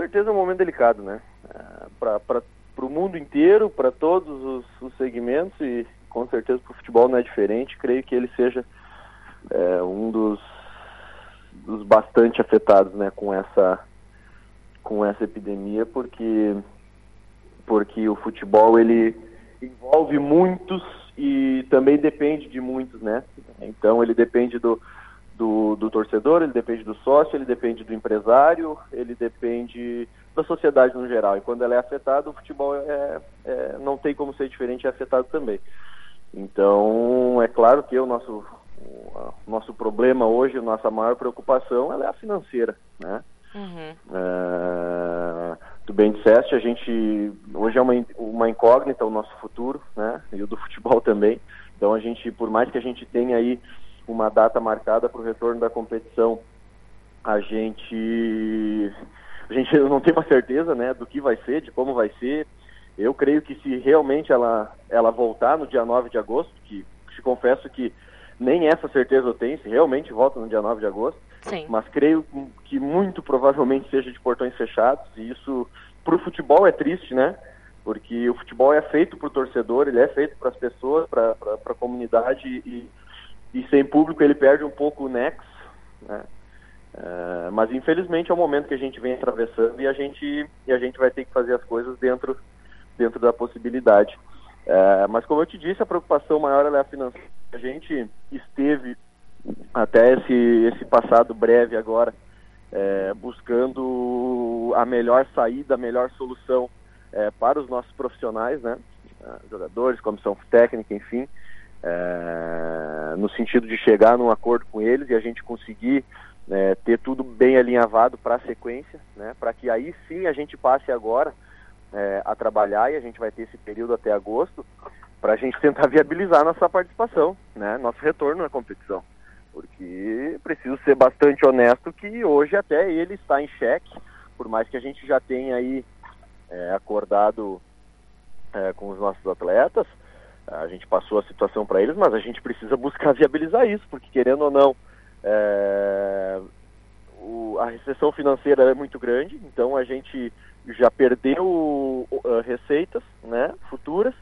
certeza é um momento delicado, né? É, para o mundo inteiro, para todos os, os, segmentos e com certeza para o futebol não é diferente. Creio que ele seja é, um dos, dos bastante afetados, né, com essa com essa epidemia, porque porque o futebol ele envolve muitos e também depende de muitos, né? Então ele depende do, do, do, torcedor, ele depende do sócio, ele depende do empresário, ele depende da sociedade no geral. E quando ela é afetada, o futebol é, é, não tem como ser diferente, é afetado também. Então, é claro que o nosso, o nosso problema hoje, a nossa maior preocupação, ela é a financeira, né? Uhum. É, tu bem disseste, a gente hoje é uma, uma incógnita o nosso futuro, né? E o do futebol também. Então a gente, por mais que a gente tenha aí uma data marcada para o retorno da competição, a gente a gente não tem uma certeza, né, do que vai ser, de como vai ser. Eu creio que se realmente ela ela voltar no dia 9 de agosto, que te confesso que nem essa certeza eu tenho, se realmente volta no dia 9 de agosto, Sim. Mas creio que muito provavelmente seja de portões fechados e isso para o futebol é triste, né? Porque o futebol é feito para o torcedor, ele é feito para as pessoas, para a comunidade e, e sem público ele perde um pouco o nexo, né? Uh, mas infelizmente é o momento que a gente vem atravessando e a gente e a gente vai ter que fazer as coisas dentro dentro da possibilidade. Uh, mas como eu te disse, a preocupação maior é a financeira. A gente esteve até esse, esse passado breve agora, é, buscando a melhor saída, a melhor solução é, para os nossos profissionais, né? jogadores, comissão técnica, enfim, é, no sentido de chegar num acordo com eles e a gente conseguir é, ter tudo bem alinhavado para a sequência, né? para que aí sim a gente passe agora é, a trabalhar e a gente vai ter esse período até agosto para a gente tentar viabilizar nossa participação, né? nosso retorno na competição porque preciso ser bastante honesto que hoje até ele está em xeque, por mais que a gente já tenha aí acordado com os nossos atletas, a gente passou a situação para eles, mas a gente precisa buscar viabilizar isso, porque querendo ou não, é, o, a recessão financeira é muito grande, então a gente já perdeu uh, receitas né, futuras,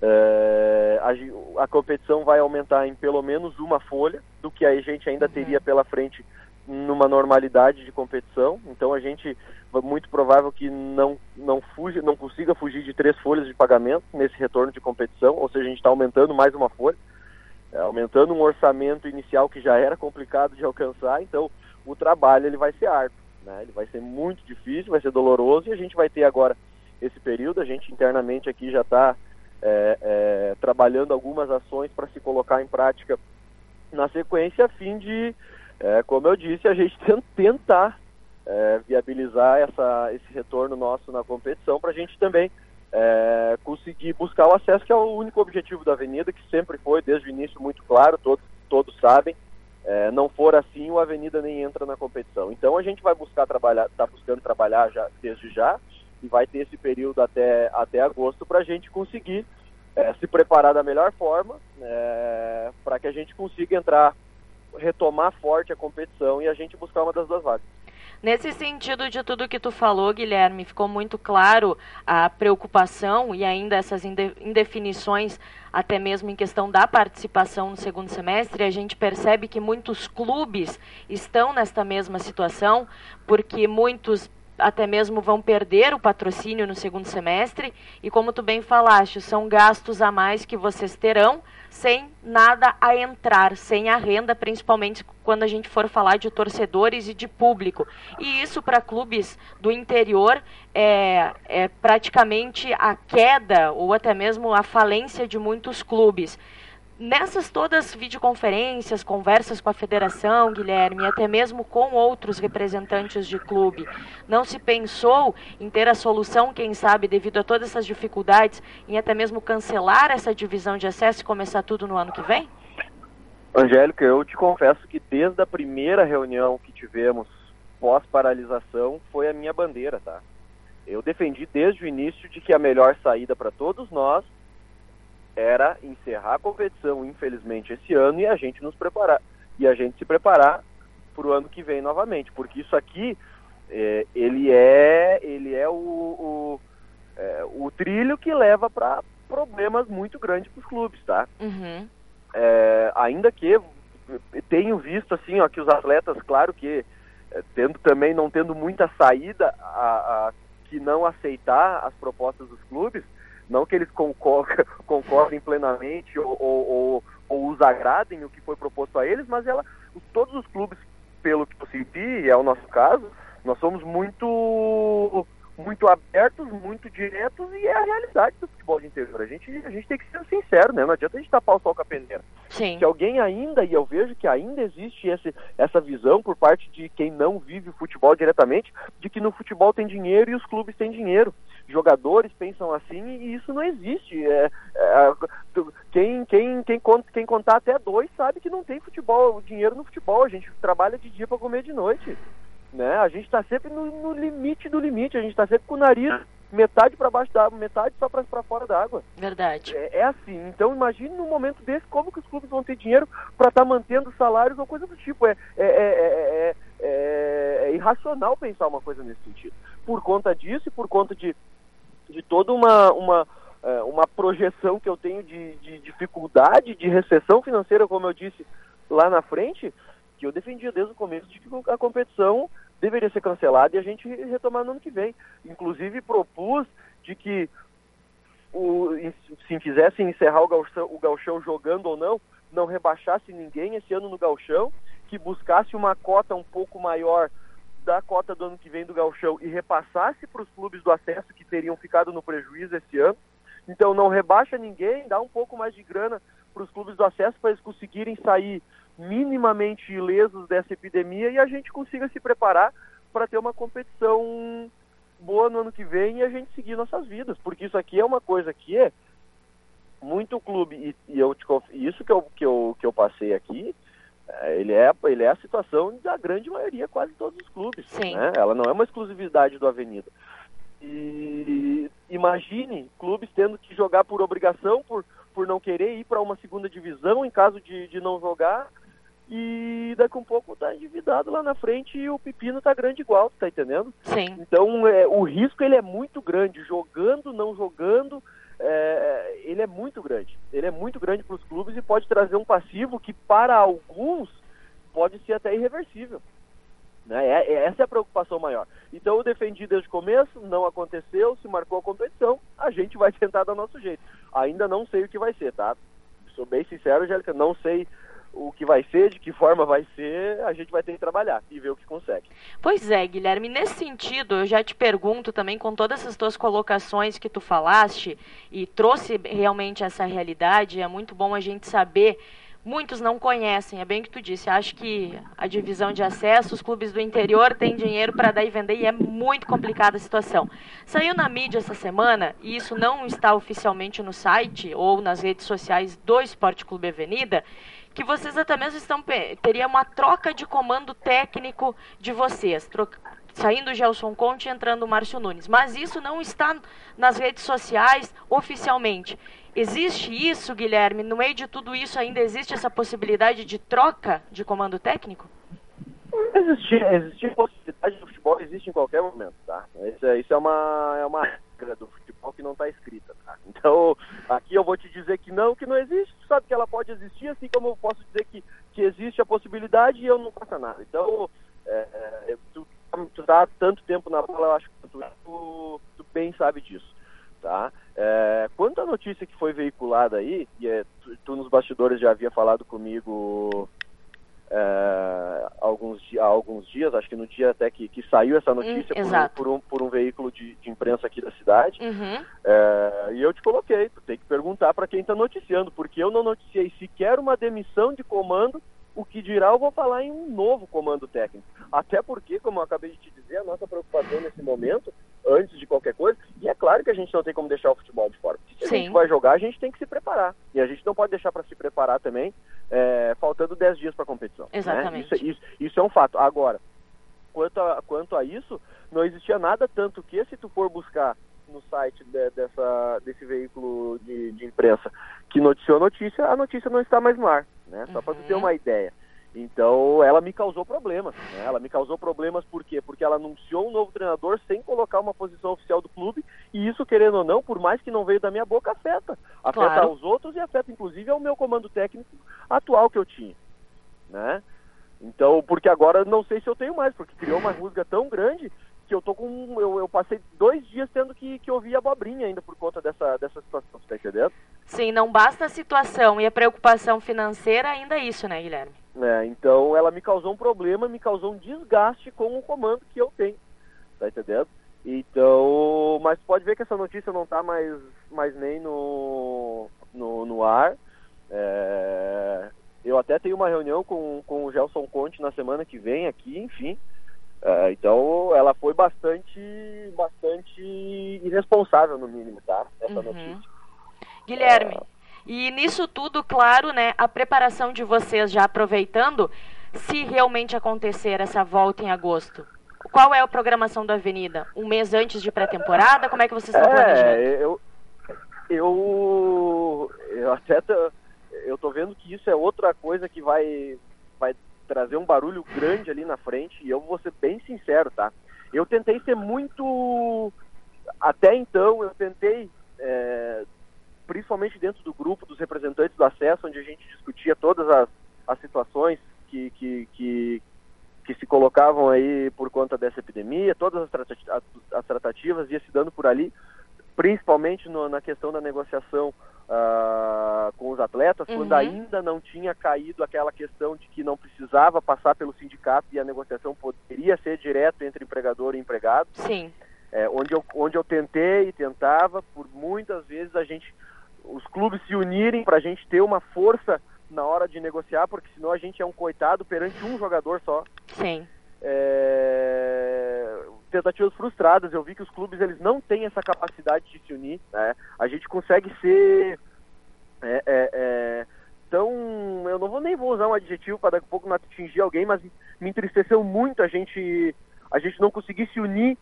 é, a, a, competição vai aumentar em pelo menos uma folha do que a gente ainda uhum. teria pela frente numa normalidade de competição. Então a gente muito provável que não não fuja, não consiga fugir de três folhas de pagamento nesse retorno de competição. Ou seja, a gente está aumentando mais uma folha, é, aumentando um orçamento inicial que já era complicado de alcançar. Então o trabalho ele vai ser árduo, né? Ele vai ser muito difícil, vai ser doloroso e a gente vai ter agora esse período. A gente internamente aqui já está é, é, trabalhando algumas ações para se colocar em prática na sequência, a fim de, é, como eu disse, a gente tentar é, viabilizar essa, esse retorno nosso na competição para a gente também é, conseguir buscar o acesso, que é o único objetivo da Avenida, que sempre foi desde o início muito claro, todos, todos sabem. É, não for assim, o Avenida nem entra na competição. Então a gente vai buscar trabalhar, está buscando trabalhar já desde já, e vai ter esse período até, até agosto para a gente conseguir é, se preparar da melhor forma é, para que a gente consiga entrar, retomar forte a competição e a gente buscar uma das duas vagas. Nesse sentido de tudo que tu falou, Guilherme, ficou muito claro a preocupação e ainda essas indefinições, até mesmo em questão da participação no segundo semestre. A gente percebe que muitos clubes estão nesta mesma situação, porque muitos até mesmo vão perder o patrocínio no segundo semestre. E como tu bem falaste, são gastos a mais que vocês terão sem nada a entrar, sem a renda, principalmente quando a gente for falar de torcedores e de público. E isso para clubes do interior é, é praticamente a queda ou até mesmo a falência de muitos clubes. Nessas todas videoconferências, conversas com a federação, Guilherme, e até mesmo com outros representantes de clube, não se pensou em ter a solução, quem sabe, devido a todas essas dificuldades, em até mesmo cancelar essa divisão de acesso e começar tudo no ano que vem? Angélica, eu te confesso que desde a primeira reunião que tivemos pós-paralisação foi a minha bandeira, tá? Eu defendi desde o início de que a melhor saída para todos nós era encerrar a competição, infelizmente, esse ano e a gente nos preparar. E a gente se preparar para o ano que vem novamente. Porque isso aqui, é, ele é ele é o, o, é, o trilho que leva para problemas muito grandes para os clubes, tá? Uhum. É, ainda que tenho visto assim, ó, que os atletas, claro que é, tendo também não tendo muita saída a, a, que não aceitar as propostas dos clubes, não que eles concordem, concordem plenamente ou, ou, ou, ou, os agradem o que foi proposto a eles, mas ela, todos os clubes, pelo que eu senti, e é o nosso caso, nós somos muito muito abertos, muito diretos e é a realidade do futebol de interior. A gente, a gente tem que ser sincero, né? Não adianta a gente tapar o sol com a peneira. Sim. Que alguém ainda, e eu vejo que ainda existe esse, essa visão por parte de quem não vive o futebol diretamente, de que no futebol tem dinheiro e os clubes têm dinheiro. Jogadores pensam assim e isso não existe. É, é, quem, quem, quem, conta, quem contar até dois sabe que não tem futebol, dinheiro no futebol. A gente trabalha de dia para comer de noite né? A gente está sempre no, no, limite do limite, a gente está sempre com o nariz metade para baixo da água, metade só para fora da água. Verdade. É, é, assim. Então imagine num momento desse como que os clubes vão ter dinheiro para estar tá mantendo salários ou coisa do tipo. É, é, é, é, irracional pensar uma coisa nesse sentido. Por conta disso e por conta de, de toda uma, uma, uma projeção que eu tenho de, de dificuldade, de recessão financeira, como eu disse lá na frente, que eu defendia desde o começo de que a competição deveria ser cancelada e a gente retomar no ano que vem. Inclusive propus de que o, se quisessem encerrar o gauchão, o gauchão jogando ou não, não rebaixasse ninguém esse ano no gauchão, que buscasse uma cota um pouco maior da cota do ano que vem do gauchão e repassasse para os clubes do acesso que teriam ficado no prejuízo esse ano. Então não rebaixa ninguém, dá um pouco mais de grana para os clubes do acesso para eles conseguirem sair minimamente ilesos dessa epidemia e a gente consiga se preparar para ter uma competição boa no ano que vem e a gente seguir nossas vidas, porque isso aqui é uma coisa que é muito clube e, e eu te isso que eu, que eu, que eu passei aqui, ele é ele é a situação da grande maioria, quase todos os clubes. Né? Ela não é uma exclusividade do Avenida. E imagine clubes tendo que jogar por obrigação, por, por não querer ir para uma segunda divisão em caso de, de não jogar e daqui um pouco tá endividado lá na frente e o pepino tá grande igual, tá entendendo? Sim. Então é, o risco ele é muito grande, jogando, não jogando, é, ele é muito grande. Ele é muito grande para os clubes e pode trazer um passivo que para alguns pode ser até irreversível. Né? É, é, essa é a preocupação maior. Então eu defendi desde o começo, não aconteceu, se marcou a competição, a gente vai tentar dar nosso jeito. Ainda não sei o que vai ser, tá? Sou bem sincero, Angélica, não sei o que vai ser, de que forma vai ser, a gente vai ter que trabalhar e ver o que consegue. Pois é, Guilherme, nesse sentido, eu já te pergunto também, com todas essas tuas colocações que tu falaste e trouxe realmente essa realidade, é muito bom a gente saber muitos não conhecem, é bem que tu disse. Acho que a divisão de acesso, os clubes do interior têm dinheiro para dar e vender e é muito complicada a situação. Saiu na mídia essa semana, e isso não está oficialmente no site ou nas redes sociais do Esporte Clube Avenida, que vocês até mesmo estão teria uma troca de comando técnico de vocês, troca, saindo o Gelson Conte e entrando o Márcio Nunes. Mas isso não está nas redes sociais oficialmente. Existe isso, Guilherme? No meio de tudo isso ainda existe essa possibilidade de troca de comando técnico? Existir, possibilidade de futebol existe em qualquer momento, tá? Isso é, isso é uma é uma regra do futebol que não está escrita, tá? Então aqui eu vou te dizer que não, que não existe. Sabe que ela pode existir, assim como eu posso dizer que, que existe a possibilidade e eu não faço nada. Então é, é, tu, tu tá tanto tempo na bola, eu acho que tu, tu, tu bem sabe disso, tá? É, quanto à notícia que foi veiculada aí, e é, tu, tu nos bastidores já havia falado comigo é, alguns, há alguns dias, acho que no dia até que, que saiu essa notícia hum, por, um, por, um, por, um, veículo de, de, imprensa aqui da cidade. Uhum. É, e eu te coloquei, tu tem que perguntar para quem está noticiando, porque eu não noticiei sequer uma demissão de comando, o que dirá eu vou falar em um novo comando técnico. Até porque, como eu acabei de te dizer, a nossa preocupação nesse momento antes de qualquer coisa. E é claro que a gente não tem como deixar o futebol de fora. Se Sim. a gente vai jogar, a gente tem que se preparar. E a gente não pode deixar para se preparar também, é, faltando 10 dias para a competição. Né? Exatamente. Né? Isso, isso, isso, é um fato. Agora, quanto a, quanto a isso, não existia nada tanto que se tu for buscar no site de, dessa, desse veículo de, de, imprensa que noticiou a notícia, a notícia não está mais no ar. Né? Só uhum. para tu ter uma ideia. Então, ela me causou problemas. Né? Ela me causou problemas por quê? Porque ela anunciou um novo treinador sem colocar uma posição oficial do clube, e isso, querendo ou não, por mais que não veio da minha boca, afeta. Afeta claro. aos outros e afeta, inclusive, ao meu comando técnico atual que eu tinha. Né? Então, porque agora não sei se eu tenho mais, porque criou uma rusga tão grande que eu tô com. Eu, eu passei dois dias tendo que, que ouvir abobrinha ainda por conta dessa, dessa situação, você tá entendendo? Sim, não basta a situação e a preocupação financeira, ainda é isso, né, Guilherme? É, então ela me causou um problema, me causou um desgaste com o comando que eu tenho. Tá entendendo? Então, mas pode ver que essa notícia não tá mais, mais nem no, no, no ar. É, eu até tenho uma reunião com, com o Gelson Conte na semana que vem aqui, enfim. É, então ela foi bastante, bastante irresponsável no mínimo, tá? Essa uhum. notícia. Guilherme, é... e nisso tudo, claro, né, a preparação de vocês já aproveitando, se realmente acontecer essa volta em agosto, qual é a programação da Avenida? Um mês antes de pré-temporada? Como é que vocês estão é, planejando? Eu, eu, eu até tô, eu tô vendo que isso é outra coisa que vai, vai trazer um barulho grande ali na frente, e eu vou ser bem sincero, tá? Eu tentei ser muito. Até então, eu tentei, é, principalmente dentro do grupo dos representantes do acesso, onde a gente discutia todas as, as situações que, que, que, que se colocavam aí por conta dessa epidemia, todas as, as tratativas ia se dando por ali, principalmente no, na questão da negociação uh, com os atletas, uhum. quando ainda não tinha caído aquela questão de que não precisava passar pelo sindicato e a negociação poderia ser direto entre empregador e empregado. Sim. É, onde, eu, onde eu tentei e tentava, por muitas vezes a gente, os clubes se unirem para a gente ter uma força na hora de negociar, porque senão a gente é um coitado perante um jogador só. Sim. É, tentativas frustradas. Eu vi que os clubes eles não têm essa capacidade de se unir. Né? A gente consegue ser é, é, é, tão. Eu não vou nem vou usar um adjetivo para daqui a pouco não atingir alguém, mas me entristeceu muito a gente a gente não conseguir se unir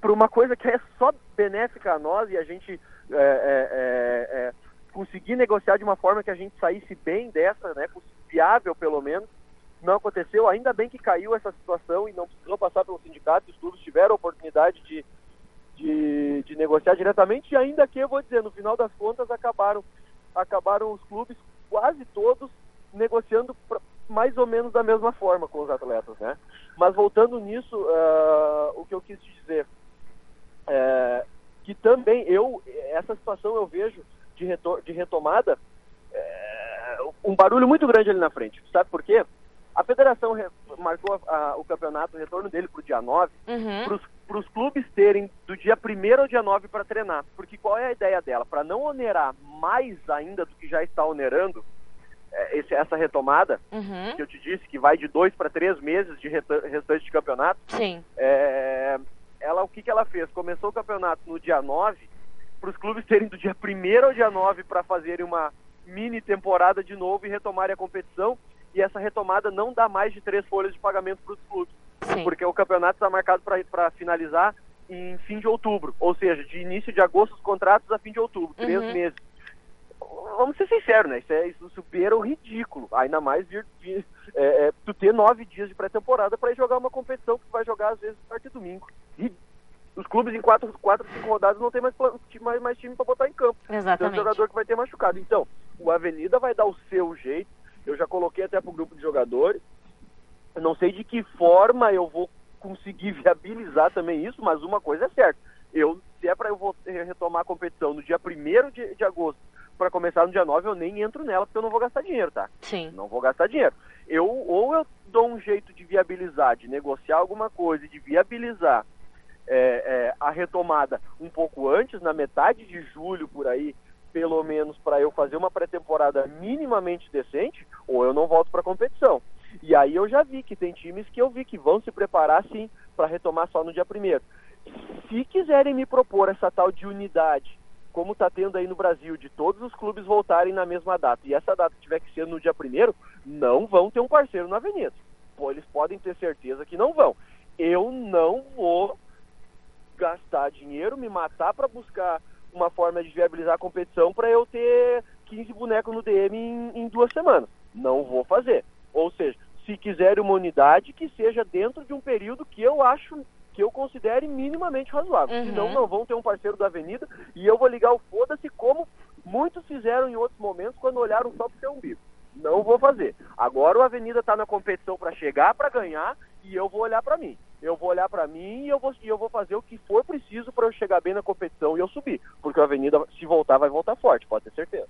para uma coisa que é só benéfica a nós e a gente é, é, é, conseguir negociar de uma forma que a gente saísse bem dessa, né, viável pelo menos não aconteceu. Ainda bem que caiu essa situação e não precisou passar pelo sindicato. Os clubes tiveram a oportunidade de, de, de, negociar diretamente. E ainda que, eu vou dizer, no final das contas, acabaram, acabaram os clubes quase todos negociando pra, mais ou menos da mesma forma com os atletas, né? Mas voltando nisso, uh, o que eu quis te dizer é que também eu essa situação eu vejo de, retor de retomada é, um barulho muito grande ali na frente. Sabe por quê? A federação marcou a, a, o campeonato, o retorno dele para o dia 9, uhum. para os clubes terem do dia 1 ao dia 9 para treinar. Porque qual é a ideia dela? Para não onerar mais ainda do que já está onerando é, esse, essa retomada, uhum. que eu te disse, que vai de dois para três meses de restante de campeonato. Sim. É, ela, o que, que ela fez? Começou o campeonato no dia 9, para os clubes terem do dia 1 ao dia 9 para fazerem uma mini temporada de novo e retomarem a competição e essa retomada não dá mais de três folhas de pagamento para os clubes. Sim. Porque o campeonato está marcado para finalizar em fim de outubro, ou seja, de início de agosto os contratos a fim de outubro, três uhum. meses. Vamos ser sinceros, né? Isso, é, isso supera o ridículo. Ainda mais vir, vir é, é, tu ter nove dias de pré-temporada para jogar uma competição que tu vai jogar às vezes a partir de domingo. E os clubes em quatro, quatro cinco rodadas não tem mais, mais, mais time para botar em campo. Exatamente. Tem um jogador que vai ter machucado. Então, o Avenida vai dar o seu jeito eu já coloquei até para o grupo de jogadores. Eu não sei de que forma eu vou conseguir viabilizar também isso, mas uma coisa é certa. Eu, se é para eu vou retomar a competição no dia 1 de, de agosto para começar no dia 9, eu nem entro nela porque eu não vou gastar dinheiro, tá? Sim. Não vou gastar dinheiro. Eu ou eu dou um jeito de viabilizar, de negociar alguma coisa, de viabilizar é, é, a retomada um pouco antes, na metade de julho por aí, pelo menos para eu fazer uma pré-temporada minimamente decente, ou eu não volto para a competição. E aí eu já vi que tem times que eu vi que vão se preparar sim para retomar só no dia primeiro. Se quiserem me propor essa tal de unidade, como está tendo aí no Brasil, de todos os clubes voltarem na mesma data, e essa data tiver que ser no dia primeiro, não vão ter um parceiro na avenida. Pô, eles podem ter certeza que não vão. Eu não vou gastar dinheiro, me matar para buscar uma forma de viabilizar a competição para eu ter 15 bonecos no DM em, em, duas semanas. Não vou fazer. Ou seja, se quiserem uma unidade, que seja dentro de um período que eu acho que eu considere minimamente razoável. Uhum. Senão não vão ter um parceiro da Avenida e eu vou ligar o foda-se como muitos fizeram em outros momentos quando olharam só pro seu umbigo. Não vou fazer. Agora o Avenida está na competição para chegar, para ganhar e eu vou olhar para mim. Eu vou olhar para mim e eu vou, e eu vou fazer o que for preciso para eu chegar bem na competição e eu subir. Porque a Avenida, se voltar, vai voltar forte, pode ter certeza.